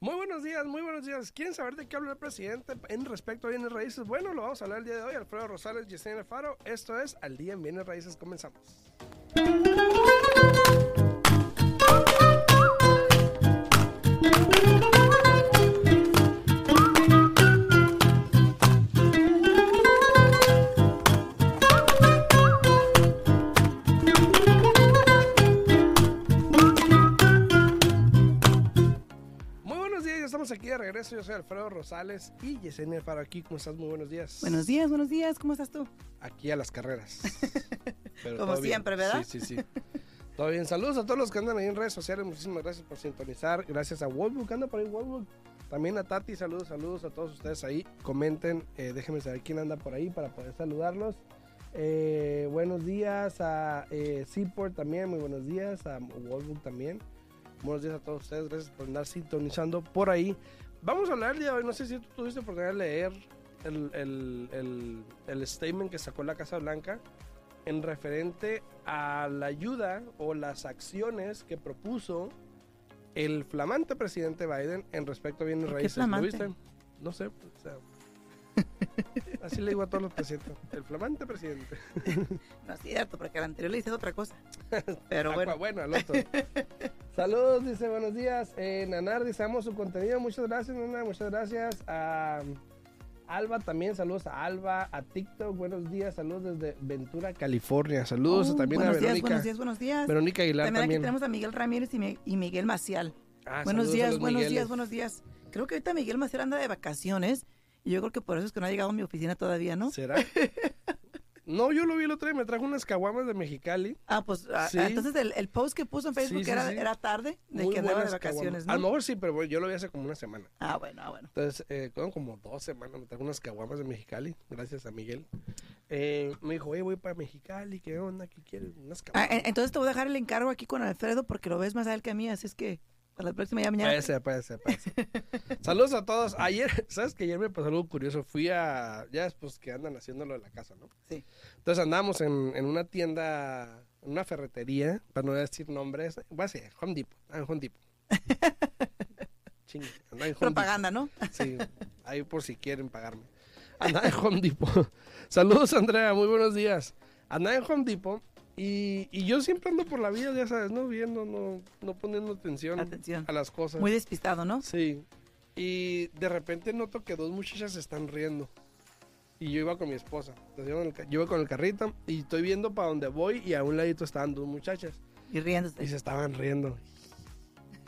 Muy buenos días, muy buenos días. ¿Quieren saber de qué habla el presidente en respecto a bienes raíces? Bueno, lo vamos a hablar el día de hoy. Alfredo Rosales, Yesenia Faro. Esto es Al Día en Bienes Raíces. Comenzamos. Regreso. Yo soy Alfredo Rosales y Yesenia Faro aquí. ¿Cómo estás? Muy buenos días. Buenos días, buenos días, ¿cómo estás tú? Aquí a las carreras. Pero Como bien. siempre, ¿verdad? Sí, sí, sí. Todo bien. Saludos a todos los que andan ahí en redes sociales. Muchísimas gracias por sintonizar. Gracias a Wolfbook. Anda por ahí Wolfbook. También a Tati. Saludos, saludos a todos ustedes ahí. Comenten. eh, déjenme saber quién anda por ahí para poder saludarlos. Eh, buenos días a eh, Seaport también. Muy buenos días. A Wolfbook también. Buenos días a todos ustedes. Gracias por andar sintonizando por ahí. Vamos a hablar de hoy. No sé si tú tuviste oportunidad de leer el, el, el, el statement que sacó la Casa Blanca en referente a la ayuda o las acciones que propuso el flamante presidente Biden en respecto a bienes ¿Por qué raíces. ¿Lo viste? No sé. o sea, así le digo a todos los presidentes. El flamante presidente. No es cierto, porque al anterior le hice otra cosa. Pero Ah, bueno, bueno, al otro. Saludos, dice buenos días. Eh, Nanar, dice amo su contenido. Muchas gracias, Nanar. Muchas gracias. A Alba también, saludos a Alba, a TikTok, buenos días, saludos desde Ventura, California. Saludos Oh, también a buenos días, Verónica. buenos días, buenos días. Verónica Aguilar También, también. aquí tenemos a Miguel Ramírez y, Mi- y Miguel Macial. Ah, buenos días, buenos Migueles. días, buenos días. Creo que ahorita Miguel Maciel anda de vacaciones y yo creo que por eso es que no ha llegado a mi oficina todavía, ¿no? ¿Será? no, yo lo vi el otro día, me trajo unas caguamas de Mexicali. Ah, pues ah, Sí. ah, entonces el, el post que puso en Facebook Sí, sí, era, era tarde de Muy que andaba de vacaciones. ¿no? A lo mejor sí, pero yo lo vi hace como una semana. Ah, bueno, ah, bueno. Entonces, eh, como dos semanas, me trajo unas caguamas de Mexicali, gracias a Miguel. Eh, me dijo, oye, voy para Mexicali, ¿qué onda? ¿Qué quieres? Unas Ah, caguamas. en- entonces te voy a dejar el encargo aquí con Alfredo porque lo ves más a él que a mí, así es que para la próxima ya mañana. Puede ser, puede ser, puede ser. Saludos a todos. Ayer, ¿sabes que ayer me pasó algo curioso? Fui a, ya después que andan haciendo lo de la casa, ¿no? Sí. Entonces andamos en, en una tienda, en una ferretería, para no decir nombres. Voy a decir, Home Depot. Ah, en Home Depot. Chingue, andaba en Home Propaganda, ¿no? Sí, ahí por si quieren pagarme. Andaba en Home Depot. Saludos, Andrea, muy buenos días. Andaba en Home Depot y, y yo siempre ando por la vida, ya sabes, no viendo, no, no poniendo atención, Atención. a las cosas. Muy despistado, ¿no? Sí. Y de repente noto que dos muchachas se están riendo. Y yo iba con mi esposa. Entonces, yo, iba con el carrito y estoy viendo para donde voy y a un ladito estaban dos muchachas. Y riéndose. Y se estaban riendo.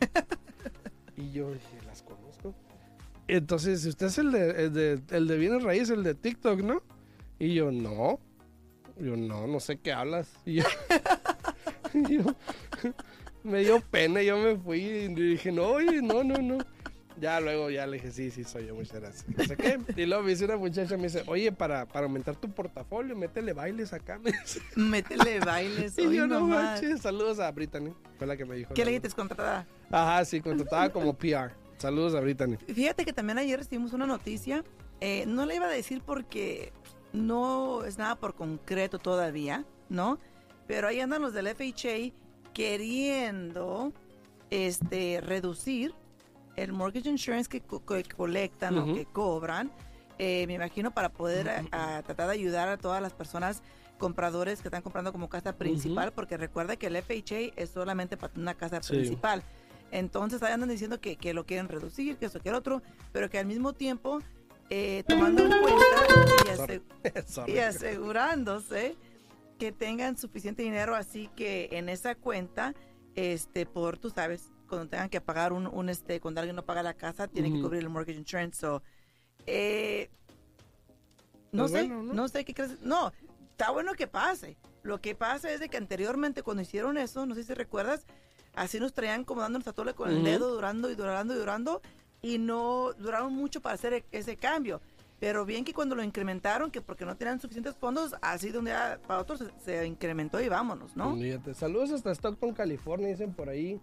y yo dije, las conozco. Entonces, usted es el de, el de, el de Bienes Raíces, el de TikTok, ¿no? Y yo, no. Yo, no, no sé qué hablas. Y yo, y yo, me dio pena, yo me fui y dije, no, oye, no, no, no. Ya luego ya le dije, sí, sí, soy yo, muchas gracias. No sé qué. Y luego me dice una muchacha, me dice, oye, para, para aumentar tu portafolio, métele bailes acá. Me dice. Métele bailes. Y yo, no nomás. manches, saludos a Brittany, fue la que me dijo. ¿Qué le dijiste contratada? Ajá, sí, contratada como PR. Saludos a Brittany. Fíjate que también ayer recibimos una noticia. eh, no le iba a decir porque no es nada por concreto todavía, ¿no? Pero ahí andan los del FHA queriendo este, reducir el mortgage insurance que, co- que colectan o que cobran. eh, me imagino para poder a- a tratar de ayudar a todas las personas compradores que están comprando como casa principal, porque recuerda que el FHA es solamente para una casa Sí. principal. Entonces ahí andan diciendo que, que lo quieren reducir, que eso, que el otro, pero que al mismo tiempo, eh, tomando en cuenta y, Sorry. y asegurándose que tengan suficiente dinero, así que en esa cuenta, este, por, tú sabes, cuando tengan que pagar un, un, este, cuando alguien no paga la casa, tienen que cubrir el mortgage insurance. So, eh, no Pues sé, bueno, ¿no? ¿no? sé qué crees. No, está bueno que pase. Lo que pasa es de que anteriormente cuando hicieron eso, no sé si recuerdas, así nos traían como dándonos a tole con el dedo, durando y durando y durando, y no duraron mucho para hacer e- ese cambio. Pero bien que cuando lo incrementaron, que porque no tenían suficientes fondos, así de un día para otro se, se incrementó y vámonos, ¿no? Fíjate. Saludos hasta Stockton, California, dicen por ahí.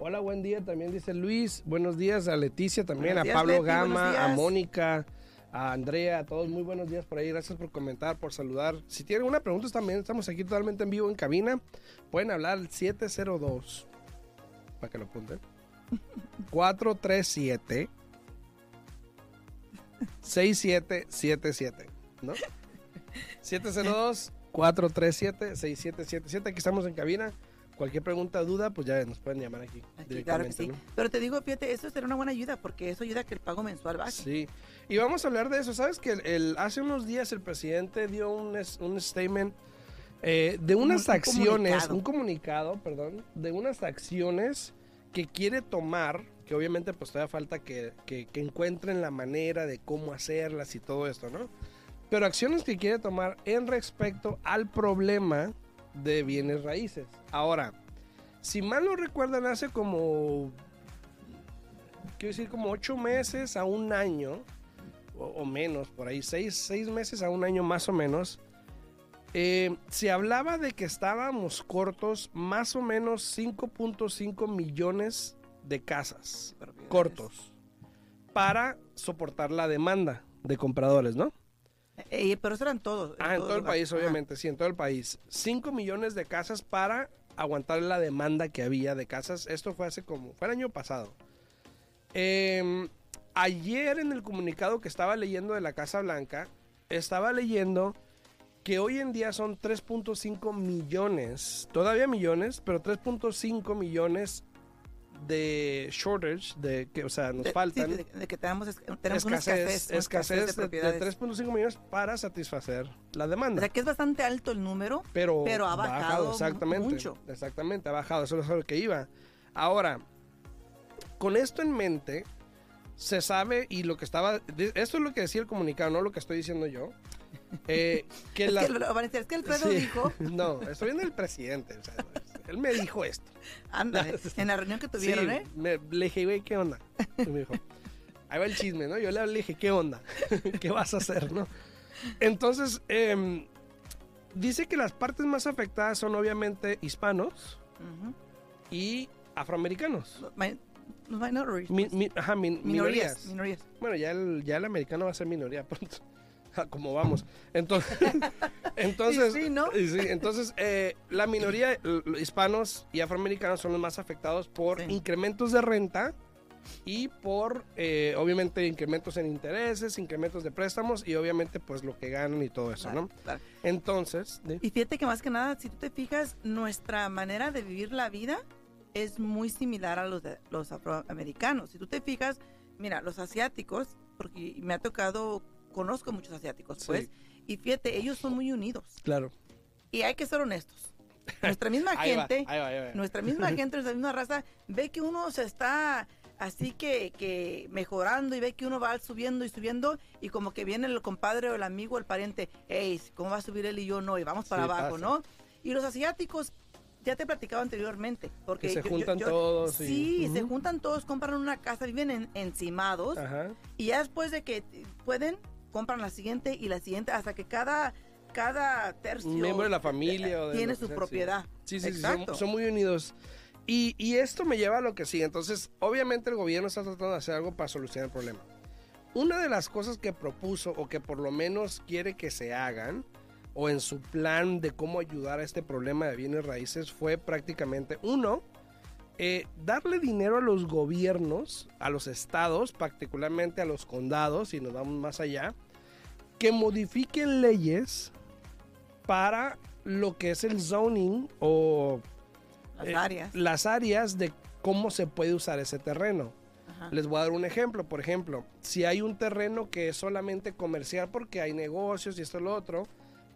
Hola, buen día, también dice Luis. Buenos días a Leticia también, Buenos a Pablo Gama, a. Mónica, a Andrea, a todos, muy buenos días por ahí. Gracias por comentar, por saludar. Si tienen una pregunta también, estamos aquí totalmente en vivo en cabina. Pueden hablar al 702, para que lo apunten. 437 6777, ¿no? 702 437 6777. Aquí estamos en cabina. Cualquier pregunta, duda, pues ya nos pueden llamar aquí. Aquí, claro que sí. ¿no? Pero te digo, fíjate, eso será una buena ayuda porque eso ayuda a que el pago mensual baje. Sí. Y vamos a hablar de eso. ¿Sabes que el, el- hace unos días el presidente dio un, un statement eh, de unas un acciones, comunicado. un comunicado, perdón, de unas acciones que quiere tomar, que obviamente pues todavía falta que, que- encuentren la manera de cómo hacerlas y todo esto, ¿no? Pero acciones que quiere tomar en respecto al problema de bienes raíces. Ahora, si mal no recuerdan, hace como, quiero decir, como ocho meses a un año, o, o menos, por ahí, seis, seis meses a un año más o menos, eh, se hablaba de que estábamos cortos más o menos 5.5 millones de casas Propiedades. cortos para soportar la demanda de compradores, ¿no? Eh, pero eso eran todos. Ah, en todo el país, Ajá. obviamente, sí, en todo el país. 5 millones de casas para aguantar la demanda que había de casas. Esto fue hace como, fue el año pasado. Em, ayer en el comunicado que estaba leyendo de la Casa Blanca, estaba leyendo que hoy en día son 3.5 millones, todavía millones, pero 3.5 millones de shortage, de que, o sea, nos De- faltan sí, de, de que tenemos, una escasez, escasez, una escasez de, de propiedades. 3.5 millones para satisfacer la O demanda. sea que es bastante alto el número, pero, pero ha bajado exactamente, mucho. Exactamente, ha bajado, eso es lo que iba. Ahora, con esto en mente, se sabe y lo que estaba, esto es lo que decía el comunicado, no lo que estoy diciendo yo, eh, que es, la... que, a decir, es que Alfredo Sí. dijo, No, estoy viendo el presidente, o sea, él me dijo esto. anda, en la reunión que tuvieron, Sí, ¿eh? me- le dije, güey, ¿qué onda? Y me dijo, ahí va el chisme, ¿no? Yo le dije, ¿qué onda? ¿Qué vas a hacer, no? Entonces, em, dice que las partes más afectadas son obviamente hispanos Ujú. y afroamericanos. Los minorities, Mi- mi- ajá, min- minorías, minorías. minorías. Bueno, ya el, ya el americano va a ser minoría pronto. Como vamos. Entonces, entonces, Y sí, ¿no? y sí, entonces eh, la minoría, hispanos y afroamericanos son los más afectados por Sí. incrementos de renta y por, eh, obviamente, incrementos en intereses, incrementos de préstamos y obviamente, pues, lo que ganan y todo eso, Claro, ¿no? claro. Entonces, Y fíjate que más que nada, si tú te fijas, nuestra manera de vivir la vida es muy similar a los de los afroamericanos. Si tú te fijas, mira, los asiáticos, porque me ha tocado, conozco muchos asiáticos, Sí. pues, y fíjate, ellos son muy unidos. claro. Y hay que ser honestos. Nuestra misma Ahí va, gente, ahí va, ahí va. nuestra misma gente, nuestra misma raza, ve que uno se está así que, que mejorando y ve que uno va subiendo y subiendo y como que viene el compadre o el amigo el pariente, hey, ¿cómo va a subir él y yo no? Y vamos para Sí, abajo, pasa. ¿no? Y los asiáticos, ya te he platicado anteriormente, porque Que se yo- yo- juntan yo- todos y- Sí, se Ujú. juntan todos, compran una casa, viven en, encimados Ajá. y ya después de que pueden, compran la siguiente y la siguiente hasta que cada, cada tercio Un miembro de la familia o de tiene su propiedad. Sí, sí, sí, Exacto. son, son muy unidos. Y, y esto me lleva a lo que sigue. Entonces, obviamente el gobierno está tratando de hacer algo para solucionar el problema. Una de las cosas que propuso o que por lo menos quiere que se hagan o en su plan de cómo ayudar a este problema de bienes raíces fue prácticamente uno, eh, darle dinero a los gobiernos, a los estados, particularmente a los condados, y nos vamos más allá, que modifiquen leyes para lo que es el zoning o Las eh, áreas. las áreas de cómo se puede usar ese terreno. Ajá. Les voy a dar un ejemplo. Por ejemplo, si hay un terreno que es solamente comercial porque hay negocios y esto y lo otro,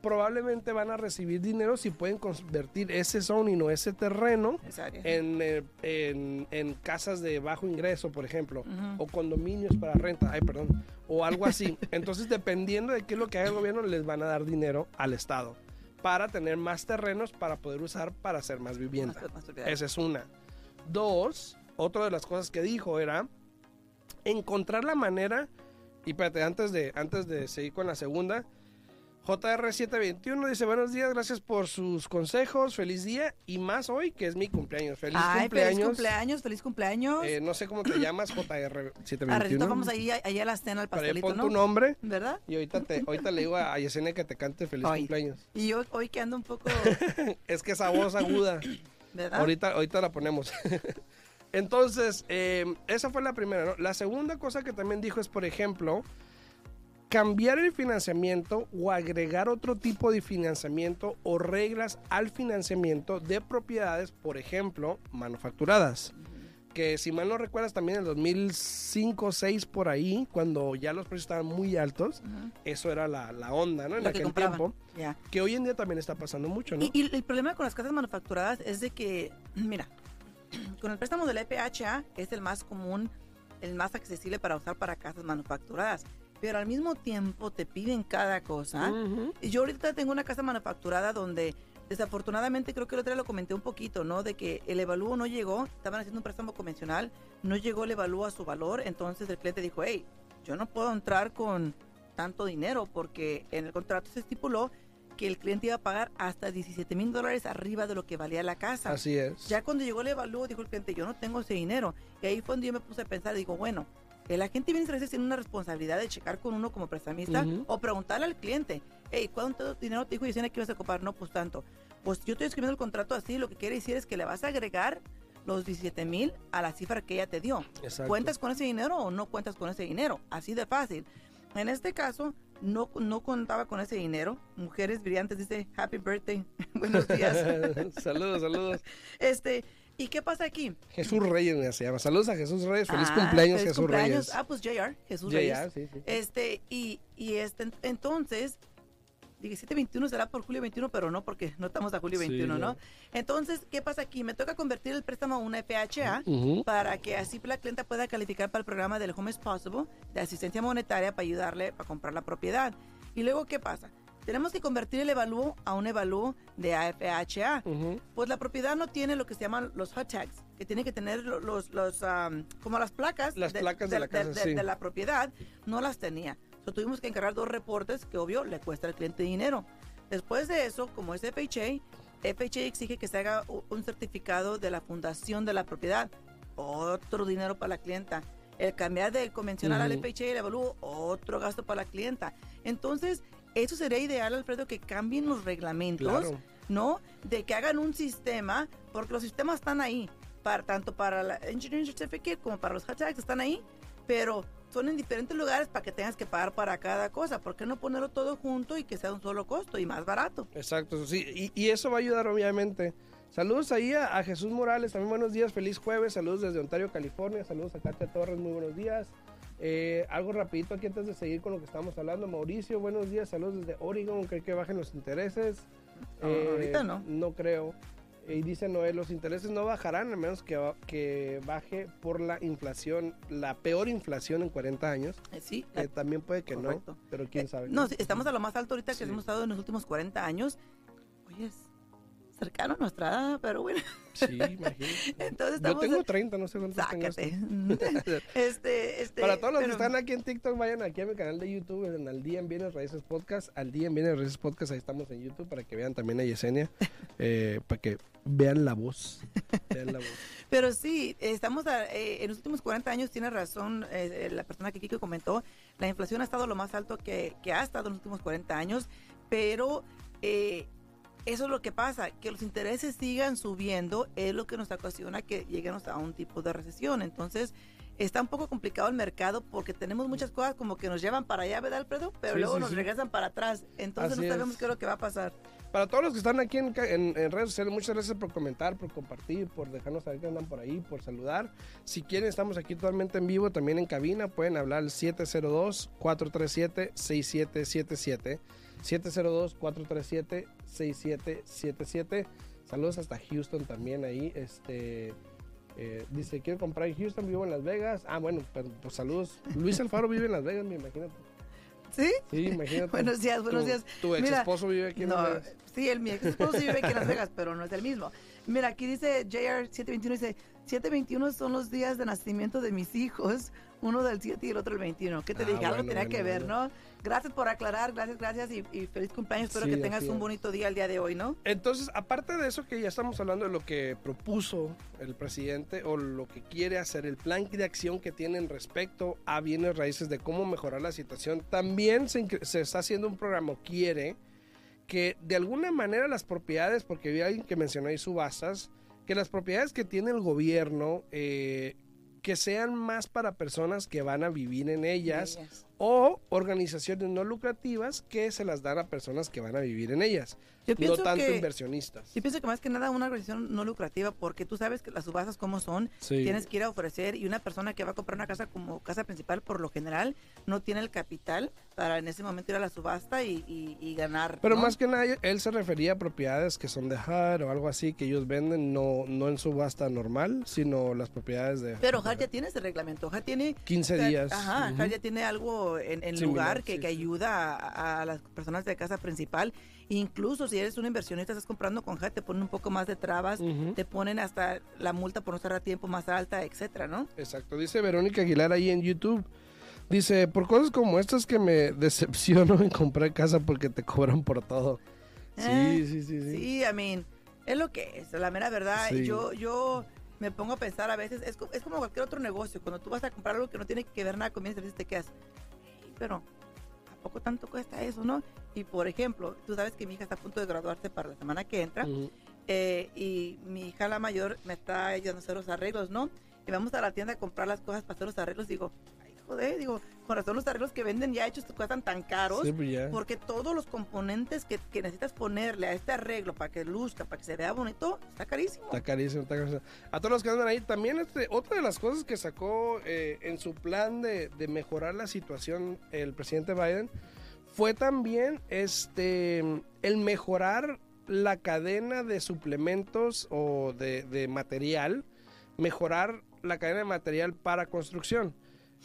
probablemente van a recibir dinero si pueden convertir ese zoning o ese terreno en, eh, en- en casas de bajo ingreso, por ejemplo, o condominios para renta, ay, perdón, o algo así. Entonces, dependiendo de qué es lo que haga el gobierno, les van a dar dinero al Estado para tener más terrenos para poder usar para hacer más vivienda. Más- más propiedades. Esa es una. Dos, otra de las cosas que dijo era encontrar la manera, y espérate, antes de, antes de seguir con la segunda, JR721 dice, buenos días, gracias por sus consejos, feliz día y más hoy que es mi cumpleaños. Feliz Ay, cumpleaños. feliz cumpleaños, feliz cumpleaños. Eh, no sé cómo te llamas, A ratito JR721. vamos ahí, allá a la cena al pastelito, pon ¿no? tu nombre ¿Verdad? y ahorita, te, ahorita le digo a Yesenia que te cante feliz cumpleaños. Y yo hoy que ando un poco, Es que esa voz aguda, ¿verdad? ahorita, ahorita la ponemos. Entonces, eh, esa fue la primera. ¿no? La segunda cosa que también dijo es, por ejemplo, cambiar el financiamiento o agregar otro tipo de financiamiento o reglas al financiamiento de propiedades, por ejemplo, manufacturadas. Que si mal no recuerdas también en el 2005 6 por ahí, cuando ya los precios estaban muy altos, eso era la, la onda, ¿no? En Lo que aquel compraban. tiempo. Que hoy en día también está pasando mucho, ¿no? Y, y el problema con las casas manufacturadas es de que, mira, con el préstamo del FHA es el más común, el más accesible para usar para casas manufacturadas. Pero al mismo tiempo te piden cada cosa. Y Yo ahorita tengo una casa manufacturada donde desafortunadamente creo que el otro día lo comenté un poquito, ¿no? De que el evalúo no llegó, estaban haciendo un préstamo convencional, no llegó el evalúo a su valor, entonces el cliente dijo, hey, yo no puedo entrar con tanto dinero porque en el contrato se estipuló que el cliente iba a pagar hasta 17 mil dólares arriba de lo que valía la casa. Así es. Ya cuando llegó el evalúo, dijo el cliente, yo no tengo ese dinero. Y ahí fue donde yo me puse a pensar, digo, bueno, el agente viene a tiene una responsabilidad de checar con uno como prestamista Ujú. o preguntarle al cliente, hey, ¿cuánto dinero te dijo Yesenia que ibas a ocupar? No, pues tanto. Pues yo estoy escribiendo el contrato así, lo que quiere decir es que le vas a agregar los 17 mil a la cifra que ella te dio. Exacto. ¿Cuentas con ese dinero o no cuentas con ese dinero? Así de fácil. En este caso, no, no contaba con ese dinero. Mujeres brillantes dice, happy birthday, buenos días. saludos, saludos. este, ¿y qué pasa aquí? Jesús Reyes mira, se llama. Saludos a Jesús Reyes. Feliz Ah, cumpleaños, feliz Jesús cumpleaños. Reyes. Ah, pues JR, Jesús Ya, Reyes. sí, sí. Este, y, y este, entonces, 17-21 será por julio 21, pero no porque no estamos a julio Sí, 21, ya. ¿no? Entonces, ¿qué pasa aquí? Me toca convertir el préstamo a una FHA para que así la clienta pueda calificar para el programa del Home is Possible de asistencia monetaria para ayudarle a comprar la propiedad. Y luego, ¿qué pasa? Tenemos que convertir el evalúo a un evalúo de AFHA. Pues la propiedad no tiene lo que se llaman los hot tags, que tiene que tener lo- los, como las placas, Las placas de la casa, sí. de la propiedad, no las tenía. So, tuvimos que encargar dos reportes que obvio le cuesta al cliente dinero. Después de eso, como es FHA, FHA exige que se haga un certificado de la fundación de la propiedad, otro dinero para la clienta. El cambiar del convencional al. FHA y el evalúo, otro gasto para la clienta. Entonces, eso sería ideal, Alfredo, que cambien los reglamentos Claro. ¿no? De que hagan un sistema, porque los sistemas están ahí, para, tanto para la Engineering Certificate como para los hot tags están ahí, pero son en diferentes lugares para que tengas que pagar para cada cosa. ¿Por qué no ponerlo todo junto y que sea un solo costo y más barato? Exacto, sí. Y, y eso va a ayudar, obviamente. Saludos ahí a, a Jesús Morales. También buenos días. Feliz jueves. Saludos desde Ontario, California. Saludos a Katia Torres. Muy buenos días. Eh, algo rapidito aquí antes de seguir con lo que estamos hablando. Mauricio, buenos días. Saludos desde Oregon. ¿Cree que bajen los intereses? Eh, Ah, ahorita no. No creo. Y dice Noel, los intereses no bajarán a menos que, que baje por la inflación, la peor inflación en 40 años. Eh, sí, Que también puede que Correcto. no, pero quién Eh, sabe. No, estamos a lo más alto ahorita que Sí. hemos estado en los últimos 40 años. Oye, es cercano a nuestra edad, pero bueno. Sí, imagínate. Entonces Yo estamos... tengo 30, no sé cuántos. Sácate. este, este, Para todos los que están aquí en TikTok, vayan aquí a mi canal de YouTube, en Al Día en Bienes Raíces Podcast. Al Día en Bienes Raíces Podcast, ahí estamos en YouTube para que vean también a Yesenia, eh, para que vean la voz. Vean la voz. Pero sí, estamos a- eh, en los últimos 40 años, tiene razón eh, la persona que Kiko comentó, la inflación ha estado lo más alto que, que ha estado en los últimos 40 años, pero eh, eso es lo que pasa, que los intereses sigan subiendo es lo que nos ocasiona que lleguemos a un tipo de recesión. Entonces, está un poco complicado el mercado porque tenemos muchas cosas como que nos llevan para allá, ¿verdad, Alfredo? Pero Sí, luego sí, nos sí. regresan para atrás. Entonces, Así no sabemos es. qué es lo que va a pasar. Para todos los que están aquí en, en- en redes sociales, muchas gracias por comentar, por compartir, por dejarnos saber que andan por ahí, por saludar. Si quieren, estamos aquí totalmente en vivo, también en cabina. Pueden hablar al 702-437-6777. 702-437-6777. Saludos hasta Houston también ahí. Este eh, dice, quiero comprar en Houston, vivo en Las Vegas. Ah, bueno, pero, pues saludos. Luis Alfaro vive en Las Vegas, me imagino. ¿Sí? Sí, imagínate. Buenos días, buenos Tu- días. Tu ex Mira, esposo vive aquí en No, Las Vegas. sí, el mi ex esposo vive aquí en Las Vegas, pero no es el mismo. Mira, aquí dice JR721, dice, 721 son los días de nacimiento de mis hijos, uno del 7 y el otro el 21. ¿Qué te Ah, dije? Algo bueno, tenía bueno, que ver, bueno. ¿no? Gracias por aclarar, gracias, gracias y, y feliz cumpleaños. Espero Sí, que tengas un bonito día el día de hoy, ¿no? Entonces, aparte de eso que ya estamos hablando de lo que propuso el presidente o lo que quiere hacer, el plan de acción que tienen respecto a bienes raíces de cómo mejorar la situación, también se, está haciendo un programa, quiere que de alguna manera las propiedades, porque vi a alguien que mencionó ahí subastas, que las propiedades que tiene el gobierno, eh, que sean más para personas que van a vivir en ellas Ellas. O organizaciones no lucrativas que se las dan a personas que van a vivir en ellas, Yo no tanto que- inversionistas. Yo pienso que más que nada una organización no lucrativa, porque tú sabes que las subastas como son, Sí. tienes que ir a ofrecer y una persona que va a comprar una casa como casa principal, por lo general, no tiene el capital para en ese momento ir a la subasta y, y- y ganar. Pero ¿no? más que nada, él se refería a propiedades que son de HUD o algo así que ellos venden, no, no en subasta normal, sino las propiedades de Pero HUD ya tiene ese reglamento, HUD tiene... 15 o sea, días. Ajá, Ujú. HUD ya tiene algo en, lugar que, sí, que ayuda a, a las personas de casa principal. Incluso si eres un inversionista, estás comprando con HUD, te ponen un poco más de trabas, te ponen hasta la multa por no estar a tiempo más alta, etcétera, ¿no? Exacto, dice Verónica Aguilar ahí en YouTube. Dice, por cosas como estas que me decepciono en comprar casa porque te cobran por todo. Sí, Eh, sí, sí, sí. Sí, I mean, es lo que es, la mera verdad. Sí. Yo, yo me pongo a pensar a veces, es, es como cualquier otro negocio, cuando tú vas a comprar algo que no tiene que ver nada con bienes raíces, te quedas, "Ey, pero ¿a poco tanto cuesta eso, no? Y por ejemplo, tú sabes que mi hija está a punto de graduarse para la semana que entra, Ujú. eh, y mi hija la mayor me está ayudando a hacer los arreglos, ¿no? Y vamos a la tienda a comprar las cosas para hacer los arreglos, digo, digo, con razón los arreglos que venden ya hechos cuestan tan caros. Sí, pues ya. Porque todos los componentes que, que necesitas ponerle a este arreglo para que luzca, para que se vea bonito, está carísimo. Está carísimo, está carísimo. A todos los que andan ahí, también este, otra de las cosas que sacó eh, en su plan de, de mejorar la situación el presidente Biden fue también este el mejorar la cadena de suplementos o de, de material, mejorar la cadena de material para construcción.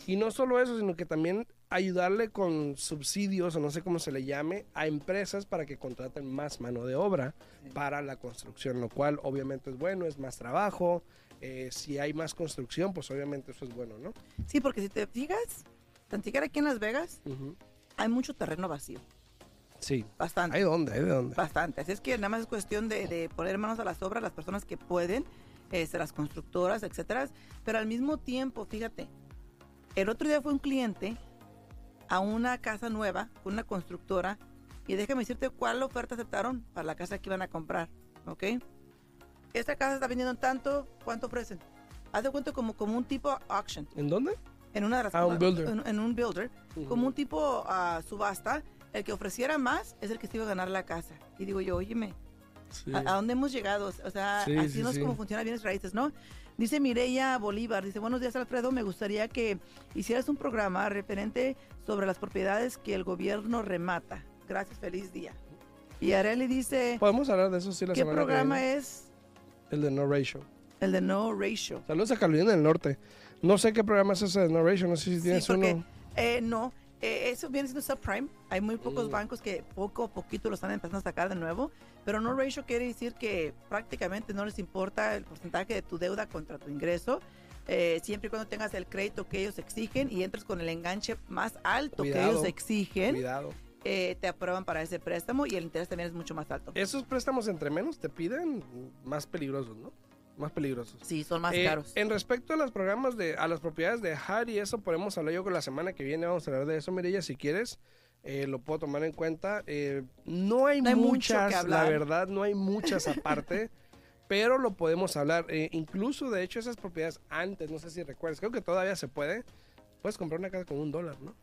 Y no solo eso, sino que también ayudarle con subsidios, o no sé cómo se le llame, a empresas para que contraten más mano de obra para la construcción, lo cual obviamente es bueno, es más trabajo. eh, si hay más construcción, pues obviamente eso es bueno, ¿no? Sí, porque si te fijas, tan siquiera aquí en Las Vegas hay mucho terreno vacío. Sí. Bastante. ¿Hay dónde? ¿Hay de dónde? Bastante. Así es que nada más es cuestión de, de poner manos a las obras, las personas que pueden, este, las constructoras, etcétera. Pero al mismo tiempo, fíjate, el otro día fue un cliente a una casa nueva, con una constructora, y déjame decirte cuál oferta aceptaron para la casa que iban a comprar, ¿ok? Esta casa está vendiendo en tanto, ¿cuánto ofrecen? Haz de cuenta como, como un tipo auction, ¿En dónde? en una de las Ah, un builder. En, en un builder, como un tipo ah, subasta, el que ofreciera más es el que se iba a ganar la casa. Y digo yo, óyeme, Sí. ¿A, a dónde hemos llegado? O sea, Sí, así sí, no es como funciona bienes raíces, ¿no? Dice Mireya Bolívar, dice, buenos días Alfredo, me gustaría que hicieras un programa referente sobre las propiedades que el gobierno remata. Gracias, feliz día. Y Areli dice, Podemos hablar de eso sí la ¿qué semana que programa viene. es El de No Ratio. el de No Ratio? Saludos a Carolina del Norte. No sé qué programa es ese de No Ratio, no sé si Sí, tienes porque uno. eh, no, eh, eso viene siendo subprime. Hay muy pocos Mm. bancos que poco a poquito lo están empezando a sacar de nuevo. Pero no ratio quiere decir que prácticamente no les importa el porcentaje de tu deuda contra tu ingreso. eh, siempre y cuando tengas el crédito que ellos exigen y entres con el enganche más alto que ellos exigen, Cuidado. eh, te aprueban para ese préstamo y el interés también es mucho más alto. Esos préstamos entre menos te piden más peligrosos, ¿no? Más peligrosos. Sí, son más Eh, caros. En respecto a los programas de, a las propiedades de HUD y eso podemos hablar yo con la semana que viene, vamos a hablar de eso, Mirella, si quieres, eh, lo puedo tomar en cuenta. Eh, no hay No hay mucho muchas, la verdad, no hay muchas aparte, pero lo podemos hablar. Eh, incluso, de hecho, esas propiedades antes, no sé si recuerdas, creo que todavía se puede, puedes comprar una casa con un dólar, ¿no?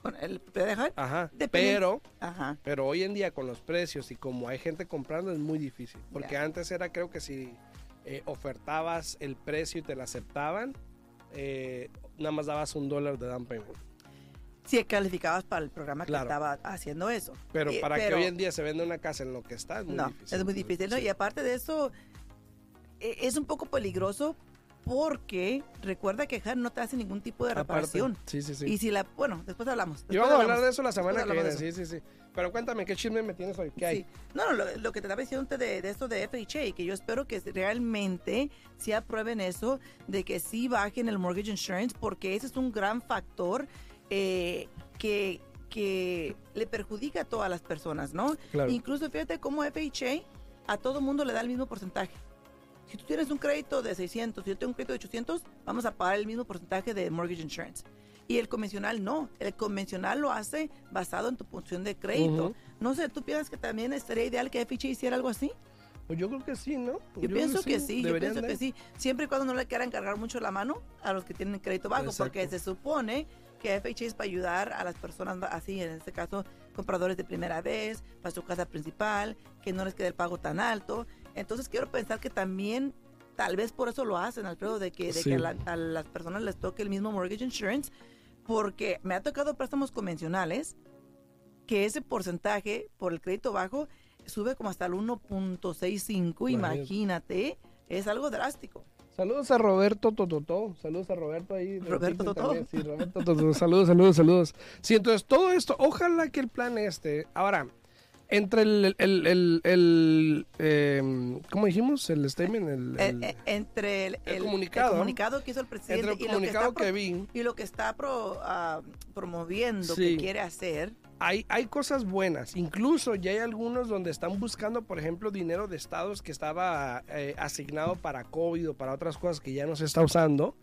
Con el propiedad de HUD, Ajá, Depende- pero... Ajá. Pero hoy en día con los precios y como hay gente comprando es muy difícil. Porque antes era creo que si eh, ofertabas el precio y te lo aceptaban, eh, nada más dabas un dólar de down payment. Si calificabas para el programa Claro. que estaba haciendo eso. Pero Eh, para pero- que hoy en día se venda una casa en lo que está es muy no, difícil. es muy difícil, ¿no? Sí. Y aparte de eso, e- es un poco peligroso porque recuerda que HUD no te hace ningún tipo de Aparte. reparación. Sí, sí, sí. Y si la, bueno, después hablamos. Y después vamos a hablar de eso la semana que viene, sí, sí, sí. Pero cuéntame, ¿qué chisme me tienes hoy? ¿Qué hay? No, no, lo, lo que te estaba diciendo de, de esto de FHA, que yo espero que realmente sí aprueben eso, de que sí bajen el mortgage insurance, porque ese es un gran factor eh, que, que le perjudica a todas las personas, ¿no? Claro. Incluso fíjate cómo FHA a todo mundo le da el mismo porcentaje. Si tú tienes un crédito de 600 y yo tengo un crédito de 800, vamos a pagar el mismo porcentaje de mortgage insurance. Y el convencional no. El convencional lo hace basado en tu función de crédito. Ujú. No sé, ¿tú piensas que también estaría ideal que FHA hiciera algo así? Pues yo creo que sí, ¿no? Yo, pienso que sí, yo pienso que sí. Siempre y cuando no le quieran cargar mucho la mano a los que tienen crédito bajo, Exacto. porque se supone que FHA es para ayudar a las personas así, en este caso, compradores de primera vez, para su casa principal, que no les quede el pago tan alto. Entonces quiero pensar que también, tal vez por eso lo hacen, Alfredo, de que, de Sí. que a, la- a las personas les toque el mismo mortgage insurance, porque me ha tocado préstamos convencionales que ese porcentaje por el crédito bajo sube como hasta el 1.65, Imagínate. es algo drástico. Saludos a Roberto Tototó. Saludos a Roberto ahí. Roberto TikTok Totó. también. Sí, Roberto Totó. Saludos, saludos, saludos. Sí, entonces todo esto, ojalá que el plan este. Ahora, entre el. el, el, el, eh, ¿Cómo dijimos? El statement. El, Eh, eh, entre el, comunicado. comunicado que hizo el presidente entre el y, lo que está pro- que vi. y lo que está pro- ah, promoviendo, Sí. que quiere hacer, hay, hay cosas buenas. Incluso ya hay algunos donde están buscando, por ejemplo, dinero de estados que estaba eh, asignado para COVID o para otras cosas que ya no se está usando.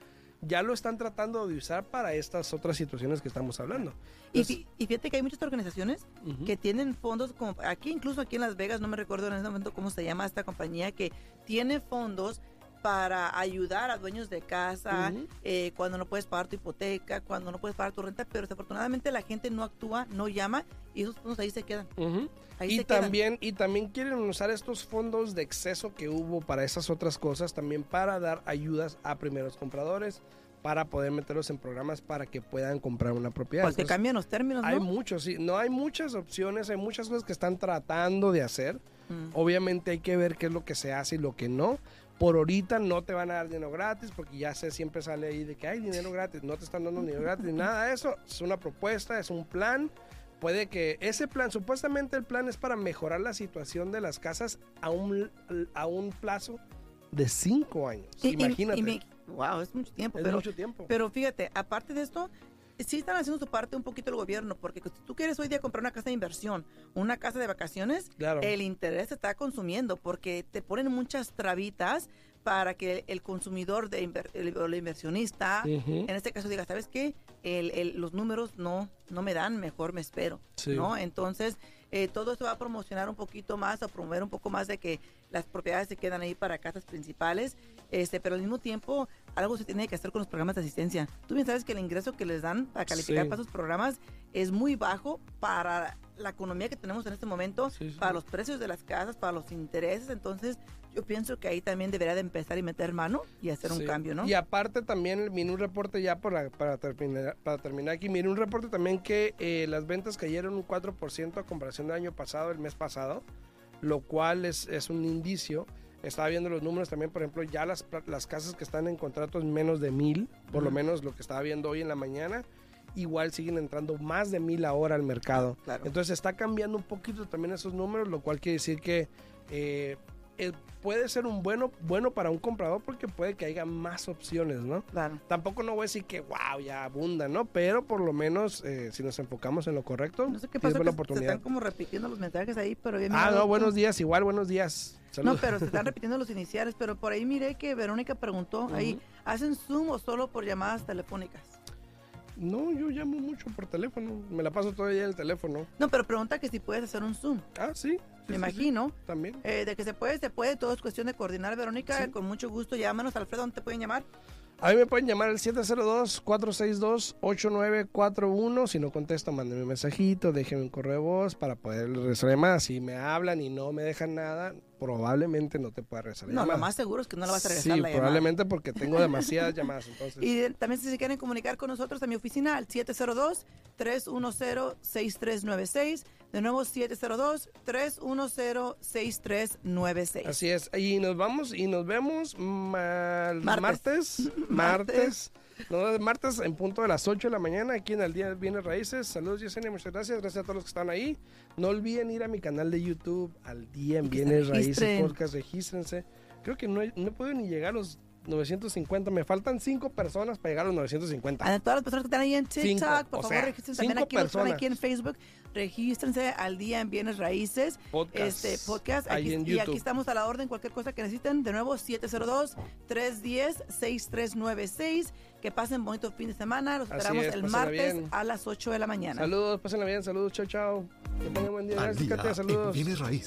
Ya lo están tratando de usar para estas otras situaciones que estamos hablando. y, Entonces, fi- y fíjate que hay muchas organizaciones que tienen fondos, como aquí incluso aquí en Las Vegas, no me recuerdo en este momento cómo se llama esta compañía, que tiene fondos para ayudar a dueños de casa eh, cuando no puedes pagar tu hipoteca, cuando no puedes pagar tu renta, pero desafortunadamente la gente no actúa, no llama y esos fondos ahí se quedan. Ahí y se quedan. también y también quieren usar estos fondos de exceso que hubo para esas otras cosas también para dar ayudas a primeros compradores para poder meterlos en programas para que puedan comprar una propiedad. Pues que Entonces, cambian los términos, hay ¿no? muchos, sí, no hay muchas opciones, hay muchas cosas que están tratando de hacer. Mm. Obviamente hay que ver qué es lo que se hace y lo que no. Por ahorita no te van a dar dinero gratis porque ya sé, siempre sale ahí de que hay dinero gratis, no te están dando dinero gratis, ni nada de eso. Es una propuesta, es un plan. Puede que ese plan, supuestamente el plan es para mejorar la situación de las casas a un, a un plazo de cinco años. Y- y- Imagínate. y me- wow, es mucho tiempo. es pero, mucho tiempo. pero fíjate, aparte de esto, sí están haciendo su parte un poquito el gobierno, porque si tú quieres hoy día comprar una casa de inversión, una casa de vacaciones, claro. el interés se está consumiendo porque te ponen muchas trabitas para que el consumidor de inver- el, o el inversionista, en este caso diga, ¿sabes qué? El- el- los números no, no me dan, mejor me espero. Sí. ¿no? Entonces, eh, todo esto va a promocionar un poquito más, a promover un poco más de que las propiedades se quedan ahí para casas principales, este, pero al mismo tiempo algo se tiene que hacer con los programas de asistencia. Tú bien sabes que el ingreso que les dan para calificar Sí. para esos programas es muy bajo para la economía que tenemos en este momento, Sí, sí. para los precios de las casas, para los intereses, entonces yo pienso que ahí también debería de empezar y meter mano y hacer un cambio, ¿no? Y aparte también miré un reporte ya para, para, terminar, para terminar aquí, miré un reporte también que eh, las ventas cayeron un 4% a comparación del año pasado, el mes pasado, lo cual es, es un indicio. Estaba viendo los números también, por ejemplo, ya las, las casas que están en contratos menos de mil, por lo menos lo que estaba viendo hoy en la mañana, igual siguen entrando más de mil ahora al mercado. Claro. Entonces está cambiando un poquito también esos números, lo cual quiere decir que eh, eh, puede ser un bueno, bueno para un comprador porque puede que haya más opciones, ¿no? Claro. Tampoco no voy a decir que wow, ya abunda, ¿no? Pero por lo menos eh, si nos enfocamos en lo correcto, No sé qué pasa, que se oportunidad. están como repitiendo los mensajes ahí, pero me Ah, no, buenos días, igual, buenos días. No, Saludos. pero se están repitiendo los iniciales, pero por ahí miré que Verónica preguntó ahí. ¿hacen Zoom o solo por llamadas telefónicas? No, yo llamo mucho por teléfono, me la paso todo el día en el teléfono. No, pero pregunta que si puedes hacer un Zoom. Ah, sí. Me imagino. también. Eh, de que se puede, se puede, todo es cuestión de coordinar, Verónica, Sí. con mucho gusto, llámanos, Alfredo, ¿dónde te pueden llamar? A mí me pueden llamar al 702-462-8941. Si no contesto, mándenme un mensajito, déjenme un correo de voz para poder resolver más. Si me hablan y no me dejan nada, probablemente no te pueda regresar la No, lo llamada. más seguro es que no la vas a regresar Sí, la llamada. probablemente porque tengo demasiadas llamadas. Entonces, Y también si se quieren comunicar con nosotros a mi oficina al 702-310-6396. De nuevo 702-310-6396. así es. Y nos vamos y nos vemos mal- Martes. martes. Martes. No, martes en punto de las 8 de la mañana aquí en el Día de Bienes Raíces. Saludos, Yesenia, muchas gracias. Gracias a todos los que están ahí. No olviden ir a mi canal de YouTube, al Día en Bienes Raíces. Podcast. Regístrense. Creo que no, he- no puedo ni llegar a los 950. Me faltan 5 personas para llegar a los 950. A todas las personas que están ahí en TikTok, Cinco, por o favor, sea, regístrense. También cinco aquí los que están personas. aquí en Facebook, regístrense al día en Bienes Raíces. Podcast. Este podcast. Ahí Aquí- en y YouTube. aquí estamos a la orden, cualquier cosa que necesiten. De nuevo, 702-310-6396. Que pasen bonito fin de semana. Los esperamos es, el martes bien. a las 8 de la mañana. Saludos, pásenla bien. Saludos, chao, chao. Que tengan buen día. Al día en Saludos. bienes raíces.